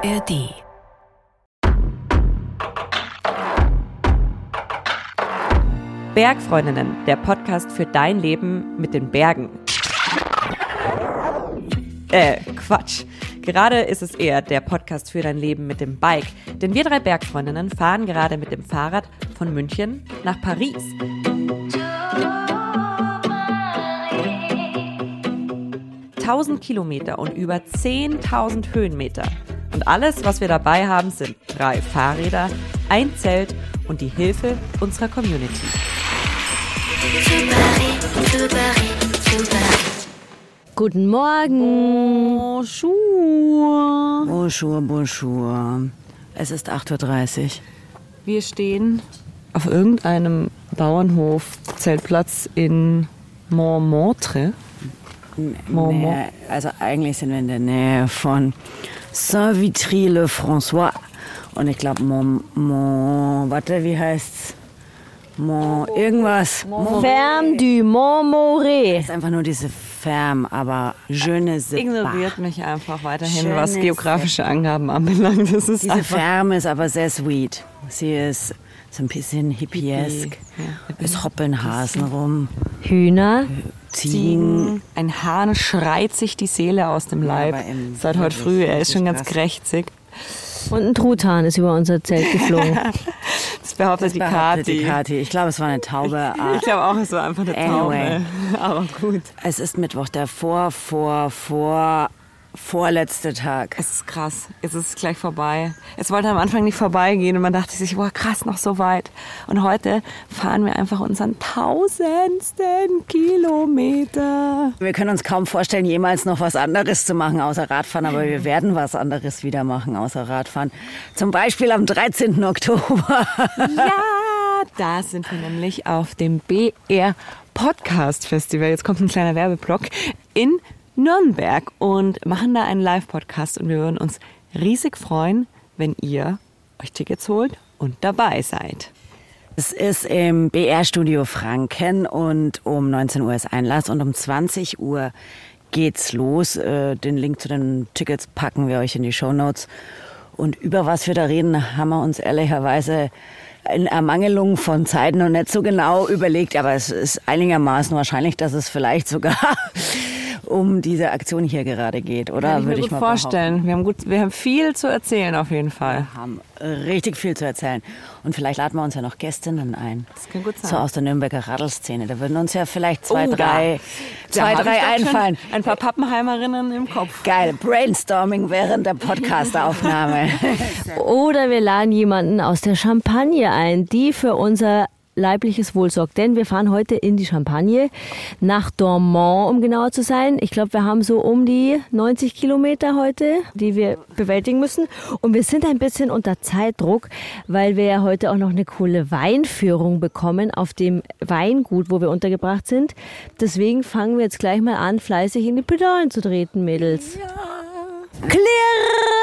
ARD. Bergfreundinnen, der Podcast für dein Leben mit den Bergen. Äh, Quatsch. Gerade ist es eher der Podcast für dein Leben mit dem Bike. Denn wir drei Bergfreundinnen fahren gerade mit dem Fahrrad von München nach Paris. Tausend Kilometer und über 10.000 Höhenmeter. Und alles, was wir dabei haben, sind drei Fahrräder, ein Zelt und die Hilfe unserer Community. Guten Morgen. Bonjour. Bonjour, bonjour. Es ist 8.30 Uhr. Wir stehen auf irgendeinem Bauernhof, Zeltplatz in Montmartre. Also eigentlich sind wir in der Nähe von Saint-Vitry-le-François. Und ich glaube, Mont, Mont, warte, wie heißt's? Mont, irgendwas. Mont, Ferme du Montmoré. ist einfach nur diese Ferme, aber je ne sais pas. Ignoriert mich einfach weiterhin, Schönes was geografische Angaben anbelangt. Das ist Diese Ferme ist aber sehr sweet. Sie ist so ein bisschen hippiesk. Es hoppeln Hasen rum, Hühner. Ziegen. Ziegen. Ein Hahn schreit sich die Seele aus dem Leib. im- Seit heute früh. Er ist schon ganz krächzig. Und ein Truthahn ist über unser Zelt geflogen. Das behauptet die Behauptet Kati. die Kati. Ich glaube, es war eine Taube. Ich glaube auch, es war einfach eine Anyway. Taube. Aber gut. Es ist Mittwoch, der vor, vor, vor, vorletzte Tag. Es ist krass. Es ist gleich vorbei. Es wollte am Anfang nicht vorbeigehen und man dachte sich, boah, krass, noch so weit. Und heute fahren wir einfach unseren tausendsten Kilometer. Wir können uns kaum vorstellen, jemals noch was anderes zu machen außer Radfahren, aber wir werden was anderes wieder machen außer Radfahren. Zum Beispiel am 13. Oktober. Ja, da sind wir nämlich auf dem BR Podcast Festival. Jetzt kommt ein kleiner Werbeblock in Nürnberg und machen da einen Live-Podcast und wir würden uns riesig freuen, wenn ihr euch Tickets holt und dabei seid. Es ist im BR-Studio Franken und um 19 Uhr ist Einlass und um 20 Uhr geht's los. Äh, Den Link zu den Tickets packen wir euch in die Show Notes. Und über was wir da reden, haben wir uns ehrlicherweise in Ermangelung von Zeit noch nicht so genau überlegt, aber es ist einigermaßen wahrscheinlich, dass es vielleicht sogar um diese Aktion hier gerade geht, oder? Kann ich mir Würde gut mal vorstellen. Wir haben, gut, wir haben viel zu erzählen auf jeden Fall. behaupten. Haben richtig viel zu erzählen. Und vielleicht laden wir uns ja noch Gästinnen ein. Das kann gut sein. So aus der Nürnberger Radelszene. Da würden uns ja vielleicht zwei, Oh, drei, zwei, ich drei einfallen. Ein paar Pappenheimerinnen im Kopf. Geil. Brainstorming während der Podcastaufnahme. Oder wir laden jemanden aus der Champagne ein, die für unser leibliches Wohl sorgt. Denn wir fahren heute in die Champagne, nach Dormont, um genauer zu sein. Ich glaube, wir haben so um die 90 Kilometer heute, die wir bewältigen müssen. Und wir sind ein bisschen unter Zeitdruck, weil wir ja heute auch noch eine coole Weinführung bekommen auf dem Weingut, wo wir untergebracht sind. Deswegen fangen wir jetzt gleich mal an, fleißig in die Pedalen zu treten, Mädels. Klirr!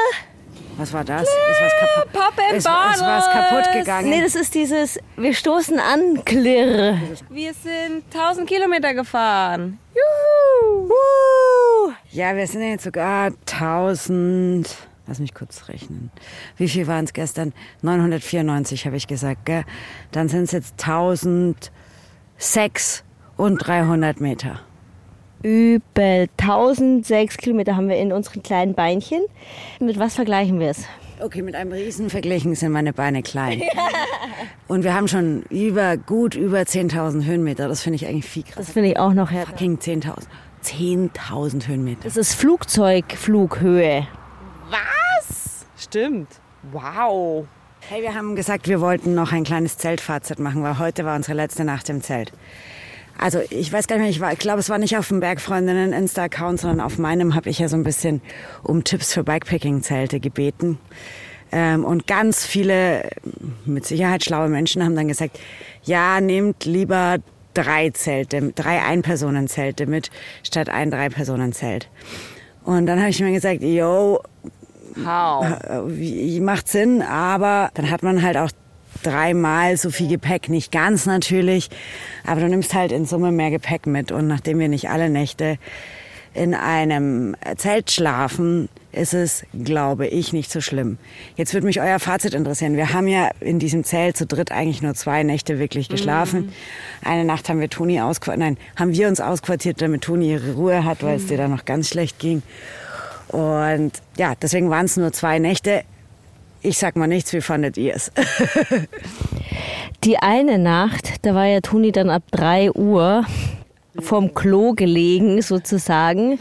Was war das? Ist was kaputt, Pop and ist, ist was kaputt gegangen? Nee, das ist dieses, wir stoßen an, klirr. Wir sind 1000 Kilometer gefahren. Juhu. Woo. ja, wir sind jetzt sogar 1000. Lass mich kurz rechnen. Wie viel waren es gestern? 994 habe ich gesagt, gell? Dann sind es jetzt 1006 und 300 Meter. Übel. 1006 Kilometer haben wir in unseren kleinen Beinchen. Mit was vergleichen wir es? Okay, mit einem Riesen verglichen sind meine Beine klein. Und wir haben schon über, gut über 10.000 Höhenmeter. Das finde ich eigentlich viel krass. Das finde ich auch noch härter. Fucking 10.000. 10.000 Höhenmeter. Das ist Flugzeugflughöhe. Stimmt. Wow. Hey, wir haben gesagt, wir wollten noch ein kleines Zeltfazit machen, weil heute war unsere letzte Nacht im Zelt. Also ich weiß gar nicht mehr, ich, war, ich glaube, es war nicht auf dem Bergfreundinnen Insta-Account, sondern auf meinem habe ich ja so ein bisschen um Tipps für Bikepacking-Zelte gebeten. Ähm, und ganz viele, mit Sicherheit schlaue Menschen haben dann gesagt, ja, nehmt lieber drei Zelte, drei Ein-Personen-Zelte mit, statt ein Drei-Personen-Zelt. Und dann habe ich mir gesagt, yo, How? äh, macht Sinn, aber dann hat man halt auch dreimal so viel Gepäck. Nicht ganz natürlich, aber du nimmst halt in Summe mehr Gepäck mit. Und nachdem wir nicht alle Nächte in einem Zelt schlafen, ist es, glaube ich, nicht so schlimm. Jetzt würde mich euer Fazit interessieren. Wir haben ja in diesem Zelt zu dritt eigentlich nur zwei Nächte wirklich geschlafen. Mhm. Eine Nacht haben wir Toni ausquartiert, nein, haben wir uns ausquartiert, damit Toni ihre Ruhe hat, weil mhm. es dir da noch ganz schlecht ging. Und ja, deswegen waren es nur zwei Nächte. Ich sag mal nichts, wie fandet ihr es? Die eine Nacht, da war ja Toni dann ab drei Uhr vom Klo gelegen, sozusagen.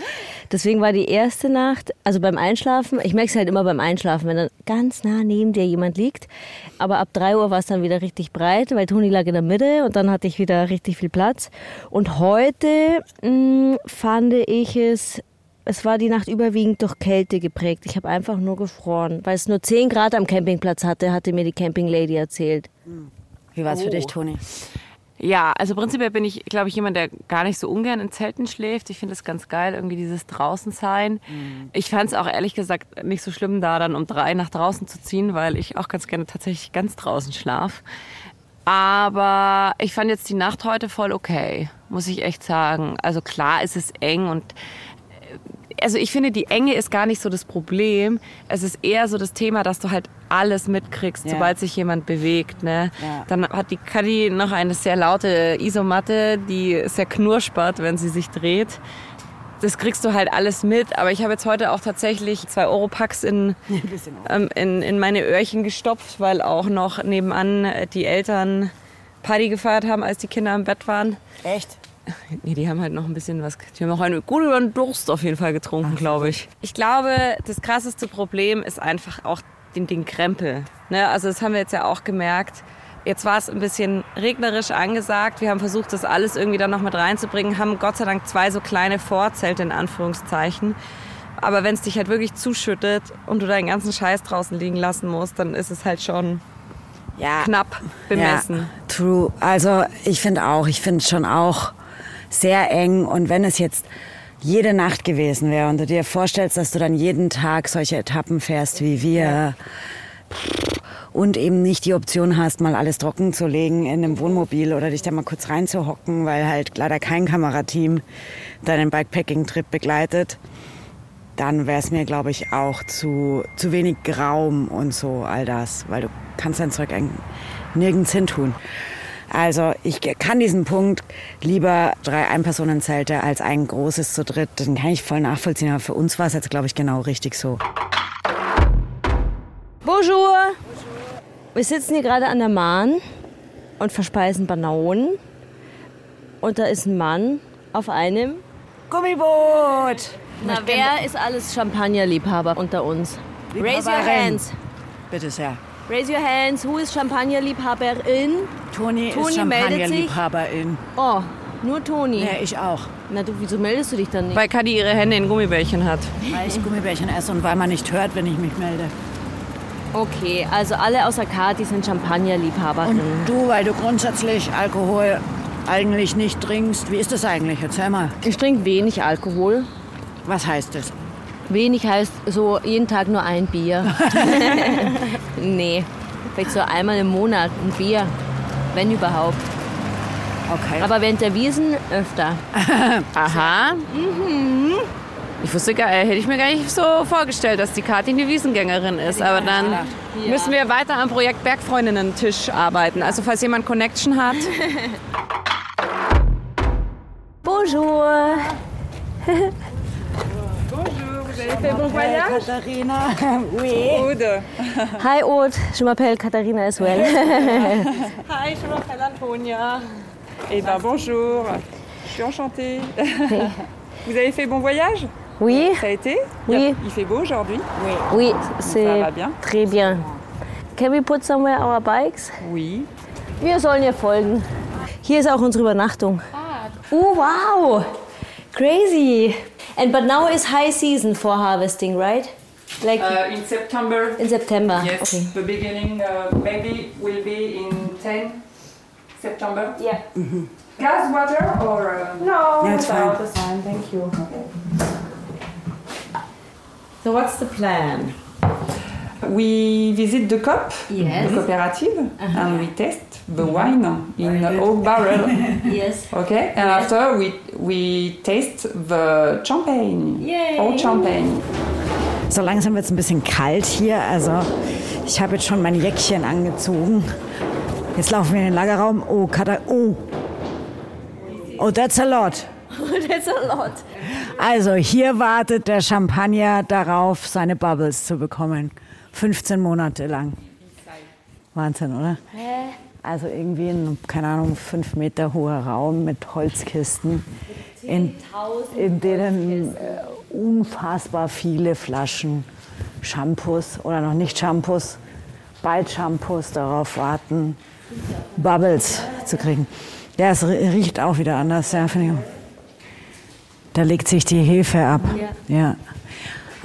Deswegen war die erste Nacht, also beim Einschlafen, ich merke es halt immer beim Einschlafen, wenn dann ganz nah neben dir jemand liegt. Aber ab 3 Uhr war es dann wieder richtig breit, weil Toni lag in der Mitte und dann hatte ich wieder richtig viel Platz. Und heute mh, mm, fand ich es es war die Nacht überwiegend durch Kälte geprägt. Ich habe einfach nur gefroren, weil es nur 10 Grad am Campingplatz hatte, hatte mir die Camping Lady erzählt. Wie war es oh. für dich, Toni? Ja, also prinzipiell bin ich, glaube ich, jemand, der gar nicht so ungern in Zelten schläft. Ich finde es ganz geil, irgendwie dieses Draußensein. Mhm. Ich fand es auch ehrlich gesagt nicht so schlimm, da dann um drei nach draußen zu ziehen, weil ich auch ganz gerne tatsächlich ganz draußen schlaf. Aber ich fand jetzt die Nacht heute voll okay, muss ich echt sagen. Also klar ist es eng und also ich finde, die Enge ist gar nicht so das Problem. Es ist eher so das Thema, dass du halt alles mitkriegst, ja. sobald sich jemand bewegt. Ne? Ja. Dann hat die Kadi noch eine sehr laute Isomatte, die sehr knurspert, wenn sie sich dreht. Das kriegst du halt alles mit. Aber ich habe jetzt heute auch tatsächlich zwei Europacks in, ähm, in, in meine Öhrchen gestopft, weil auch noch nebenan die Eltern Party gefeiert haben, als die Kinder im Bett waren. Echt? Nee, die haben halt noch ein bisschen was. Die haben auch einen guten Durst auf jeden Fall getrunken, glaube ich. Ich glaube, das krasseste Problem ist einfach auch den, den Krempel. Ne? Also, das haben wir jetzt ja auch gemerkt. Jetzt war es ein bisschen regnerisch angesagt. Wir haben versucht, das alles irgendwie dann noch mit reinzubringen, haben Gott sei Dank zwei so kleine Vorzelte in Anführungszeichen. Aber wenn es dich halt wirklich zuschüttet und du deinen ganzen Scheiß draußen liegen lassen musst, dann ist es halt schon ja. knapp bemessen. Ja, true. Also ich finde auch, ich finde schon auch, sehr eng. Und wenn es jetzt jede Nacht gewesen wäre und du dir vorstellst, dass du dann jeden Tag solche Etappen fährst wie wir und eben nicht die Option hast, mal alles trocken zu legen in einem Wohnmobil oder dich da mal kurz reinzuhocken, weil halt leider kein Kamerateam deinen Bikepacking-Trip begleitet, dann wäre es mir, glaube ich, auch zu, zu wenig Raum und so all das, weil du kannst dein Zeug nirgends hin tun. Also ich kann diesen Punkt lieber drei Einpersonenzelte als ein großes zu dritt. Den kann ich voll nachvollziehen. Aber für uns war es jetzt, glaube ich, genau richtig so. Bonjour. Wir sitzen hier gerade an der Mahn und verspeisen Bananen. Und da ist ein Mann auf einem Gummiboot. Na, wer ist alles Champagnerliebhaber unter uns? Raise your hands. Bitte sehr. Raise your hands. Who is Champagnerliebhaberin? Toni, Toni ist Champagnerliebhaberin. Oh, nur Toni. Ja, ich auch. Na du, wieso meldest du dich dann nicht? Weil Kadi ihre Hände in Gummibärchen hat. Weil ich Gummibärchen esse und weil man nicht hört, wenn ich mich melde. Okay, also alle außer Kati sind Champagnerliebhaberinnen. Und du, weil du grundsätzlich Alkohol eigentlich nicht trinkst. Wie ist das eigentlich? Erzähl mal. Ich trinke wenig Alkohol. Was heißt das? Wenig heißt so jeden Tag nur ein Bier. nee, vielleicht so einmal im Monat ein Bier, wenn überhaupt. Okay. Aber während der Wiesen öfter. Aha. Mhm. Ich wusste gar, hätte ich mir gar nicht so vorgestellt, dass die Kathi eine Wiesengängerin ist. Aber dann ja. müssen wir weiter am Projekt Bergfreundinnen-Tisch arbeiten. Also falls jemand Connection hat. Bonjour. fait bon voyage Katharina, oui. Aude. Hi Aude, je m'appelle Katharina as well. Hi, je m'appelle Antonia. Eh ben bonjour, je suis enchantée. Vous avez fait bon voyage Oui. Ça a été Oui. Il fait beau aujourd'hui Oui. Oui, c'est très bien. Can we put somewhere our bikes? Oui. Wir sollen ihr folgen. Hier ist auch unsere Übernachtung. Ah. Oh, wow! Crazy! And but now is high season for harvesting, right? Like uh, in September. In September. Yes. Okay. The beginning uh, maybe will be in 10 September. Yeah. Mm -hmm. Gas, water, or uh, no? That's fine. That's fine. Thank you. Okay. So what's the plan? We visit the COP, Yes. the cooperative, and we taste the wine in a oak barrel. Yes. Okay, and after we we taste the champagne, Yay. old champagne. So langsam wird es ein bisschen kalt hier. Also ich habe jetzt schon mein Jäckchen angezogen. Jetzt laufen wir in den Lagerraum. Oh, Kata oh. Oh, that's a lot. That's a lot. Also hier wartet der Champagner darauf, seine Bubbles zu bekommen. 15 Monate lang. Wahnsinn, oder? Also irgendwie ein, keine Ahnung, fünf Meter hoher Raum mit Holzkisten, in, in denen äh, unfassbar viele Flaschen Shampoos oder noch nicht Shampoos, bald Shampoos darauf warten, Bubbles zu kriegen. Ja, es ri- riecht auch wieder anders, ja, finde ich. Da legt sich die Hefe ab. Ja.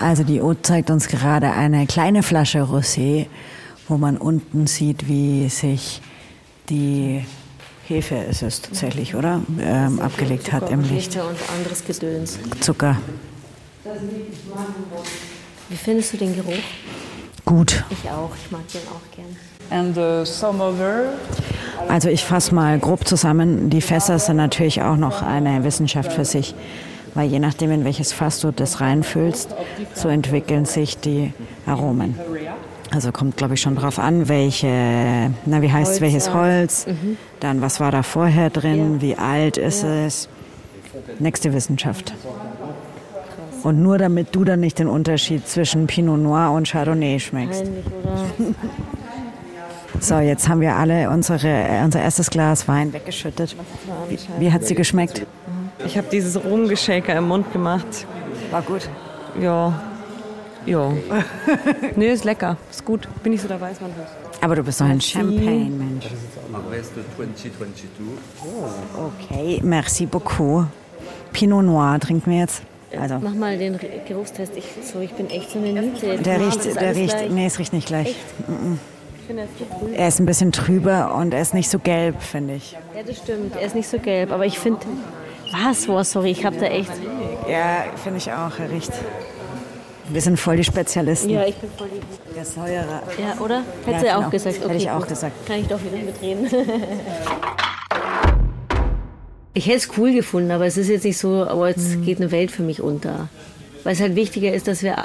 Also die Haute zeigt uns gerade eine kleine Flasche Rosé, wo man unten sieht, wie sich die Hefe ist es tatsächlich, oder? Ähm, abgelegt hat im Licht. und anderes Gedöns. Zucker. Wie findest du den Geruch? Gut. Ich auch. Ich mag den auch gern. And the samovar, Also ich fasse mal grob zusammen. Die Fässer sind natürlich auch noch eine Wissenschaft für sich. Weil je nachdem, in welches Fass du das reinfüllst, so entwickeln sich die Aromen. Also kommt, glaube ich, schon drauf an, welche, na, wie heißt welches Holz, dann was war da vorher drin, wie alt ist es. Nächste Wissenschaft. Und nur damit du dann nicht den Unterschied zwischen Pinot Noir und Chardonnay schmeckst. So, jetzt haben wir alle unsere, äh, unser erstes Glas Wein weggeschüttet. Wie, wie hat sie geschmeckt? Ich habe dieses Rumgeshaker im Mund gemacht. War gut. Ja. Ja. nee, ist lecker. Ist gut. Bin ich so der Weißweinhaus. Aber du bist doch ein Champagne-Mensch. Harvest 2022. Okay, merci beaucoup. Pinot Noir trinken wir jetzt. Also, Mach mal den Geruchstest. Ich, so, ich bin echt so eine Niete. der riecht, der riecht, gleich. nee, es riecht nicht gleich. Ich finde das so cool. Er ist ein bisschen trüber und er ist nicht so gelb, finde ich. Ja, das stimmt. Er ist nicht so gelb, aber ich finde. Was? Boah, sorry, ich habe da echt. Ja, finde ich auch. Er riecht. Wir sind voll die Spezialisten. Ja, ich bin voll lieb. Der Säure. Ja, oder? Hätte Ja, sie auch genau. gesagt. Okay, Hätte ich auch gut. gesagt. Kann ich doch wieder mitreden. ich hätte es cool gefunden, aber es ist jetzt nicht so, aber jetzt Mhm. geht eine Welt für mich unter. Weil es halt wichtiger ist, dass wir.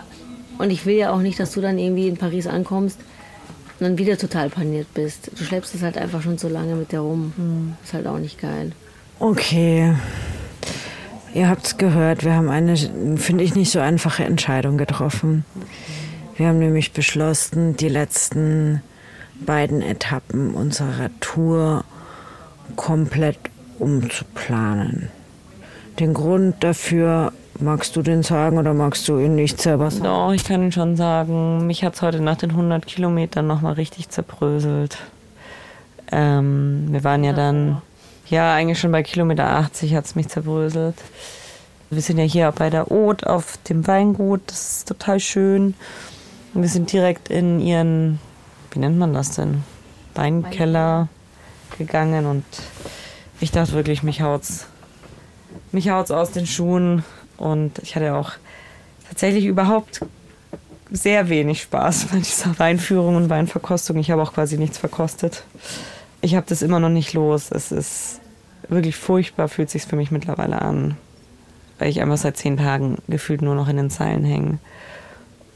Und ich will ja auch nicht, dass du dann irgendwie in Paris ankommst und dann wieder total paniert bist. Du schleppst es halt einfach schon so lange mit dir rum. Mhm. Ist halt auch nicht geil. Okay. Ihr habt es gehört, wir haben eine, finde ich, nicht so einfache Entscheidung getroffen. Wir haben nämlich beschlossen, die letzten beiden Etappen unserer Tour komplett umzuplanen. Den Grund dafür, magst du den sagen oder magst du ihn nicht selber sagen? Doch, ich kann Ihnen schon sagen, mich hat es heute nach den 100 Kilometern nochmal richtig zerbröselt. Ähm, wir waren ja dann, ja, eigentlich schon bei Kilometer 80 hat es mich zerbröselt. Wir sind ja hier bei der Haute auf dem Weingut, das ist total schön. Und wir sind direkt in ihren, wie nennt man das denn? Weinkeller gegangen und ich dachte wirklich, mich haut's, mich haut's aus den Schuhen und ich hatte auch tatsächlich überhaupt sehr wenig Spaß bei dieser Weinführung und Weinverkostung. Ich habe auch quasi nichts verkostet. Ich habe das immer noch nicht los. Es ist wirklich furchtbar, fühlt sich für mich mittlerweile an, weil ich einfach seit zehn Tagen gefühlt nur noch in den Zeilen hänge.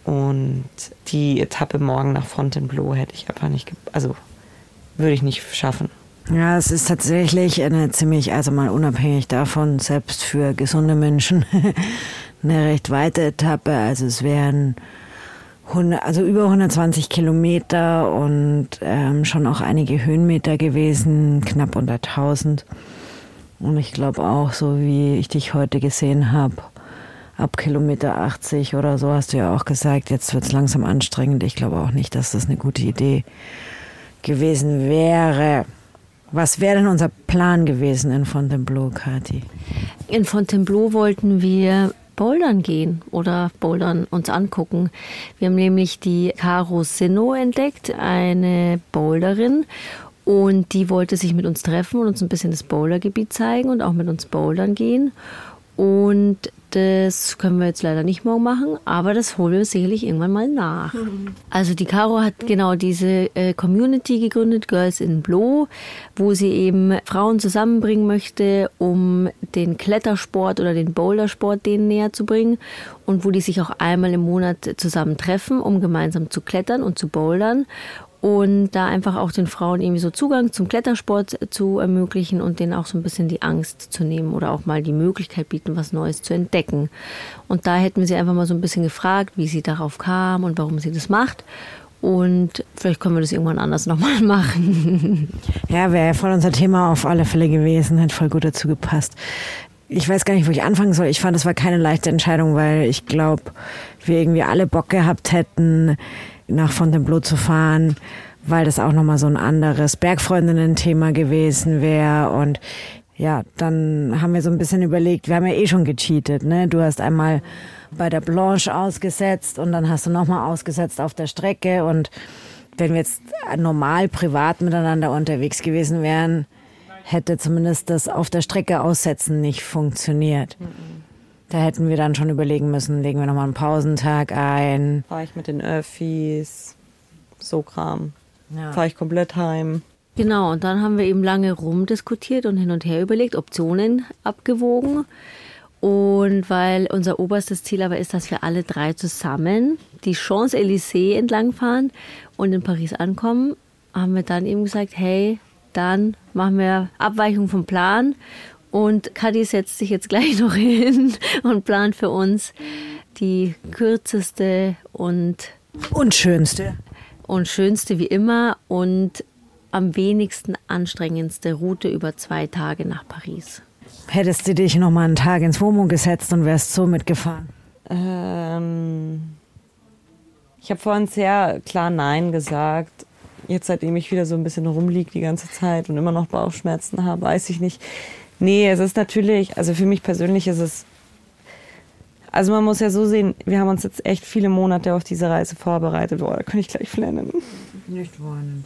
Und die Etappe morgen nach Fontainebleau hätte ich einfach nicht, also würde ich nicht schaffen. Ja, es ist tatsächlich eine ziemlich, also mal unabhängig davon, selbst für gesunde Menschen, eine recht weite Etappe. Also es wären 100, also über 120 Kilometer und ähm, schon auch einige Höhenmeter gewesen, knapp unter 1000. Und ich glaube auch, so wie ich dich heute gesehen habe, ab Kilometer 80 oder so hast du ja auch gesagt, jetzt wird es langsam anstrengend. Ich glaube auch nicht, dass das eine gute Idee gewesen wäre. Was wäre denn unser Plan gewesen in Fontainebleau, Kathi? In Fontainebleau wollten wir bouldern gehen oder bouldern uns angucken. Wir haben nämlich die Caro Sinno entdeckt, eine Boulderin. Und die wollte sich mit uns treffen und uns ein bisschen das Bouldergebiet zeigen und auch mit uns bouldern gehen. Und Das können wir jetzt leider nicht morgen machen, aber das holen wir sicherlich irgendwann mal nach. Also die Caro hat genau diese äh, Community gegründet, Girls in Blue, wo sie eben Frauen zusammenbringen möchte, um den Klettersport oder den Bouldersport denen näher zu bringen und wo die sich auch einmal im Monat zusammen treffen, um gemeinsam zu klettern und zu bouldern und da einfach auch den Frauen irgendwie so Zugang zum Klettersport zu ermöglichen und denen auch so ein bisschen die Angst zu nehmen oder auch mal die Möglichkeit bieten, was Neues zu entdecken. Und da hätten wir sie einfach mal so ein bisschen gefragt, wie sie darauf kam und warum sie das macht. Und vielleicht können wir das irgendwann anders nochmal machen. Ja, wäre voll unser Thema auf alle Fälle gewesen, hat voll gut dazu gepasst. Ich weiß gar nicht, wo ich anfangen soll. Ich fand, es war keine leichte Entscheidung, weil ich glaube, wir irgendwie alle Bock gehabt hätten, nach Fontainebleau zu fahren, weil das auch nochmal so ein anderes Bergfreundinnen-Thema gewesen wäre. Und ja, dann haben wir so ein bisschen überlegt, wir haben ja eh schon gecheatet, ne? Du hast einmal bei der Blanche ausgesetzt und dann hast du nochmal ausgesetzt auf der Strecke. Und wenn wir jetzt normal privat miteinander unterwegs gewesen wären, hätte zumindest das auf der Strecke aussetzen nicht funktioniert. Da hätten wir dann schon überlegen müssen, legen wir nochmal einen Pausentag ein. Fahre ich mit den Öffis, so Kram. Ja. Fahre ich komplett heim. Genau, und dann haben wir eben lange rumdiskutiert und hin und her überlegt, Optionen abgewogen. Und weil unser oberstes Ziel aber ist, dass wir alle drei zusammen die Champs-Élysées entlangfahren und in Paris ankommen, haben wir dann eben gesagt, hey, dann machen wir Abweichung vom Plan. Und Kadi setzt sich jetzt gleich noch hin und plant für uns die kürzeste und Und schönste. und schönste wie immer und am wenigsten anstrengendste Route über zwei Tage nach Paris. Hättest du dich nochmal einen Tag ins Womo gesetzt und wärst so mitgefahren? Ähm, ich habe vorhin sehr klar Nein gesagt. Jetzt, seitdem ich wieder so ein bisschen rumliege die ganze Zeit und immer noch Bauchschmerzen habe, weiß ich nicht. Nee, es ist natürlich, also für mich persönlich ist es. Also man muss ja so sehen, wir haben uns jetzt echt viele Monate auf diese Reise vorbereitet. Boah, da kann ich gleich flennen. Nicht wollen.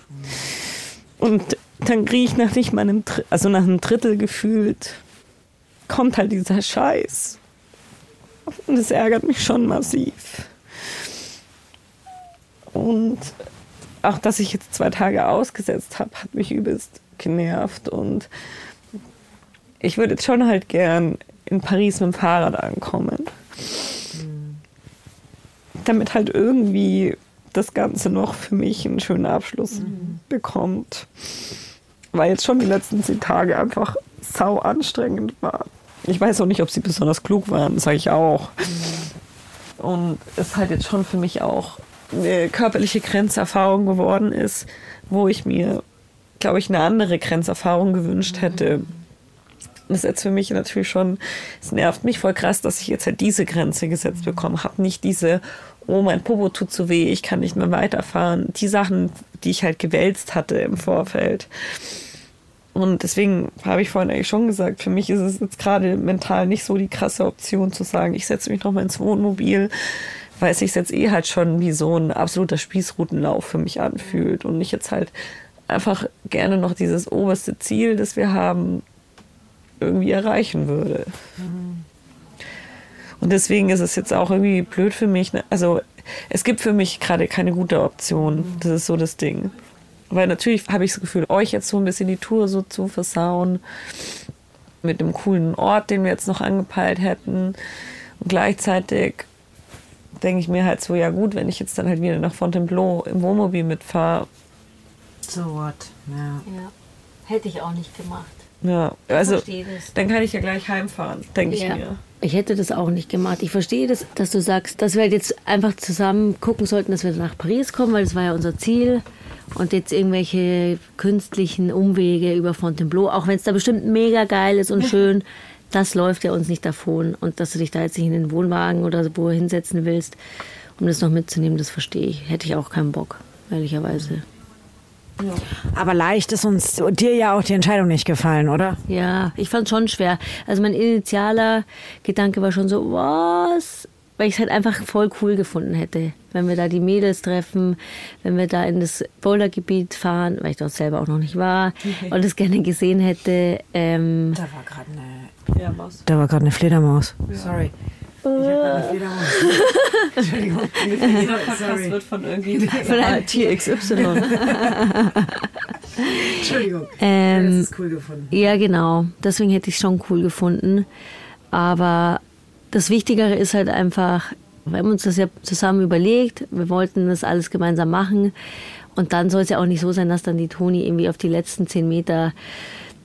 Und dann kriege ich nach nicht mal einem, also nach einem Drittel gefühlt, kommt halt dieser Scheiß. Und es ärgert mich schon massiv. Und auch, dass ich jetzt zwei Tage ausgesetzt habe, hat mich übelst genervt. Und ich würde jetzt schon halt gern in Paris mit dem Fahrrad ankommen. Damit halt irgendwie das Ganze noch für mich einen schönen Abschluss bekommt. Weil jetzt schon die letzten zehn Tage einfach sau anstrengend waren. Ich weiß auch nicht, ob sie besonders klug waren, sage ich auch. Und es halt jetzt schon für mich auch eine körperliche Grenzerfahrung geworden ist, wo ich mir, glaube ich, eine andere Grenzerfahrung gewünscht hätte. Das ist jetzt für mich natürlich schon, es nervt mich voll krass, dass ich jetzt halt diese Grenze gesetzt bekommen habe. Nicht diese, oh, mein Popo tut zu weh, ich kann nicht mehr weiterfahren. Die Sachen, die ich halt gewälzt hatte im Vorfeld. Und deswegen habe ich vorhin eigentlich schon gesagt, für mich ist es jetzt gerade mental nicht so die krasse Option zu sagen, ich setze mich nochmal ins Wohnmobil, weil es sich jetzt eh halt schon wie so ein absoluter Spießrutenlauf für mich anfühlt und ich jetzt halt einfach gerne noch dieses oberste Ziel, das wir haben, irgendwie erreichen würde. Und deswegen ist es jetzt auch irgendwie blöd für mich. ne? Also es gibt für mich gerade keine gute Option. Das ist so das Ding. Weil natürlich habe ich das Gefühl, euch jetzt so ein bisschen die Tour so zu versauen. Mit dem coolen Ort, den wir jetzt noch angepeilt hätten. Und gleichzeitig denke ich mir halt so, ja gut, wenn ich jetzt dann halt wieder nach Fontainebleau im Wohnmobil mitfahre. So what? Ja. Ja, hätte ich auch nicht gemacht. Ja, also dann kann ich ja gleich heimfahren, denke ich Ja. mir. Ich hätte das auch nicht gemacht. Ich verstehe das, dass du sagst, dass wir halt jetzt einfach zusammen gucken sollten, dass wir nach Paris kommen, weil das war ja unser Ziel. Und jetzt irgendwelche künstlichen Umwege über Fontainebleau, auch wenn es da bestimmt mega geil ist und schön, das läuft ja uns nicht davon. Und dass du dich da jetzt nicht in den Wohnwagen oder wo hinsetzen willst, um das noch mitzunehmen, das verstehe ich. Hätte ich auch keinen Bock, ehrlicherweise. Aber leicht ist uns dir ja auch die Entscheidung nicht gefallen, oder? Ja, ich fand schon schwer. Also mein initialer Gedanke war schon so, was? weil ich es halt einfach voll cool gefunden hätte, wenn wir da die Mädels treffen, wenn wir da in das Bouldergebiet fahren, weil ich dort selber auch noch nicht war und es gerne gesehen hätte. Ähm, Da war gerade eine, da war gerade eine Fledermaus. Sorry. Entschuldigung. Jeder Podcast wird von irgendwie von einem Tier XY. Entschuldigung. ähm, Das ist cool gefunden. Ja, genau. Deswegen hätte ich es schon cool gefunden. Aber das Wichtigere ist halt einfach, wir haben uns das ja zusammen überlegt, wir wollten das alles gemeinsam machen. Und dann soll es ja auch nicht so sein, dass dann die Toni irgendwie auf die letzten zehn Meter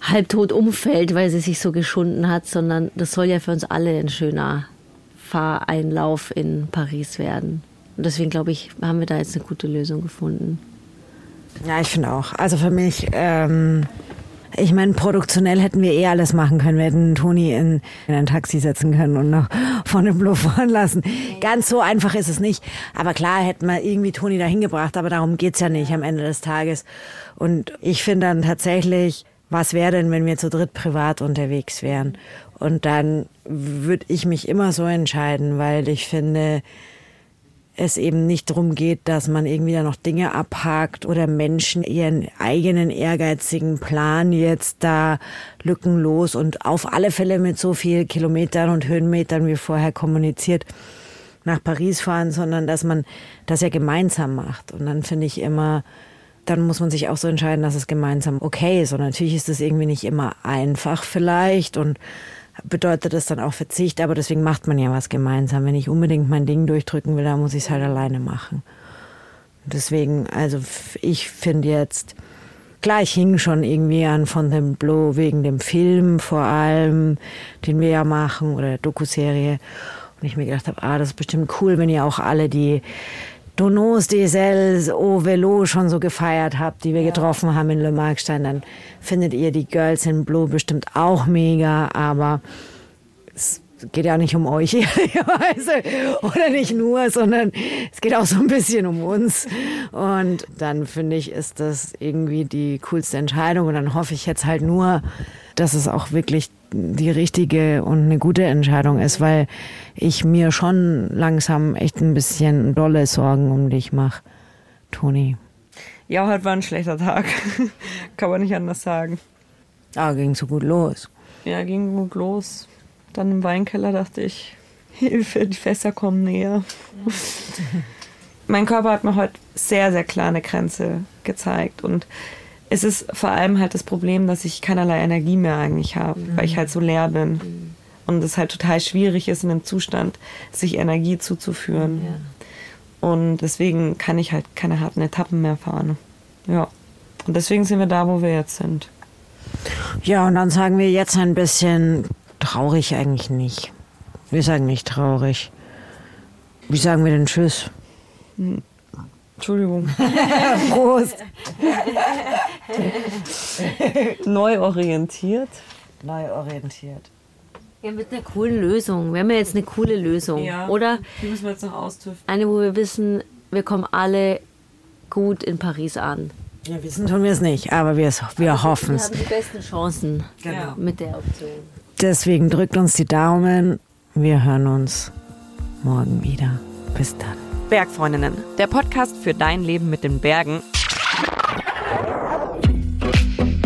halbtot umfällt, weil sie sich so geschunden hat, sondern das soll ja für uns alle ein schöner Fahreinlauf in Paris werden. Und deswegen glaube ich, haben wir da jetzt eine gute Lösung gefunden. Ja, ich finde auch. Also für mich, ähm, ich meine, produktionell hätten wir eh alles machen können. Wir hätten Toni in, in ein Taxi setzen können und noch von dem Bluff fahren lassen. Ganz so einfach ist es nicht. Aber klar hätten wir irgendwie Toni dahin gebracht, aber darum geht's ja nicht am Ende des Tages. Und ich finde dann tatsächlich, was wäre denn, wenn wir zu dritt privat unterwegs wären? Und dann würde ich mich immer so entscheiden, weil ich finde, es eben nicht darum geht, dass man irgendwie da noch Dinge abhakt oder Menschen ihren eigenen ehrgeizigen Plan jetzt da lückenlos und auf alle Fälle mit so viel Kilometern und Höhenmetern wie vorher kommuniziert nach Paris fahren, sondern dass man das ja gemeinsam macht. Und dann finde ich immer, dann muss man sich auch so entscheiden, dass es gemeinsam okay ist. Und natürlich ist es irgendwie nicht immer einfach vielleicht und bedeutet das dann auch Verzicht, aber deswegen macht man ja was gemeinsam. Wenn ich unbedingt mein Ding durchdrücken will, dann muss ich es halt alleine machen. Deswegen, also ich finde jetzt, klar, ich hing schon irgendwie an Fontainebleau wegen dem Film vor allem, den wir ja machen, oder der Dokuserie. Und ich mir gedacht habe, ah, das ist bestimmt cool, wenn ihr auch alle die Donos des au Velo schon so gefeiert habt, die wir getroffen haben in Le Markstein, dann findet ihr die Girls in Blue bestimmt auch mega, aber es geht ja nicht um euch ehrlicherweise oder nicht nur, sondern es geht auch so ein bisschen um uns. Und dann finde ich, ist das irgendwie die coolste Entscheidung. Und dann hoffe ich jetzt halt nur, dass es auch wirklich die richtige und eine gute Entscheidung ist, weil ich mir schon langsam echt ein bisschen dolle Sorgen um dich mache, Toni. Ja, heute war ein schlechter Tag. Kann man nicht anders sagen. Ah, ging so gut los. Ja, ging gut los. Dann im Weinkeller dachte ich, Hilfe, die Fässer kommen näher. mein Körper hat mir heute sehr, sehr klar eine Grenze gezeigt. Und es ist vor allem halt das Problem, dass ich keinerlei Energie mehr eigentlich habe, weil ich halt so leer bin. Und es halt total schwierig ist, in dem Zustand, sich Energie zuzuführen. Und deswegen kann ich halt keine harten Etappen mehr fahren. Ja. Und deswegen sind wir da, wo wir jetzt sind. Ja, und dann sagen wir jetzt ein bisschen traurig eigentlich nicht. Wir sagen nicht traurig. Wie sagen wir denn Tschüss? Entschuldigung. Prost! Neu orientiert. Neu orientiert. Ja, mit einer coolen Lösung. Wir haben ja jetzt eine coole Lösung, oder? Die müssen wir jetzt noch austüfteln. Eine, wo wir wissen, wir kommen alle gut in Paris an. Ja, wissen tun wir es nicht, aber wir, es- wir hoffen Wir es. haben die besten Chancen Genau. mit der Option. Deswegen drückt uns die Daumen. Wir hören uns morgen wieder. Bis dann. Bergfreundinnen, der Podcast für dein Leben mit den Bergen.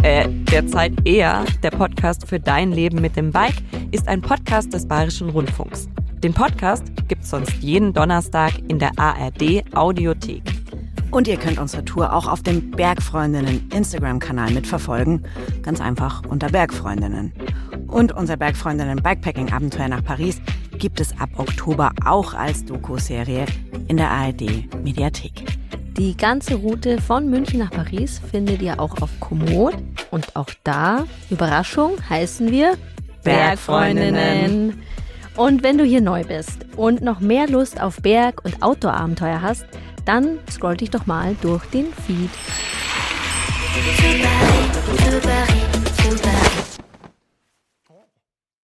Äh, derzeit eher der Podcast für dein Leben mit dem Bike ist ein Podcast des Bayerischen Rundfunks. Den Podcast gibt's sonst jeden Donnerstag in der ARD Audiothek. Und ihr könnt unsere Tour auch auf dem Bergfreundinnen Instagram-Kanal mitverfolgen. Ganz einfach unter Bergfreundinnen. Und unser Bergfreundinnen Bikepacking-Abenteuer nach Paris gibt es ab Oktober auch als Doku-Serie in der ARD Mediathek. Die ganze Route von München nach Paris findet ihr auch auf Komoot. Und auch da, Überraschung, heißen wir Bergfreundinnen. Und wenn du hier neu bist und noch mehr Lust auf Berg- und Outdoor-Abenteuer hast, dann scroll dich doch mal durch den Feed.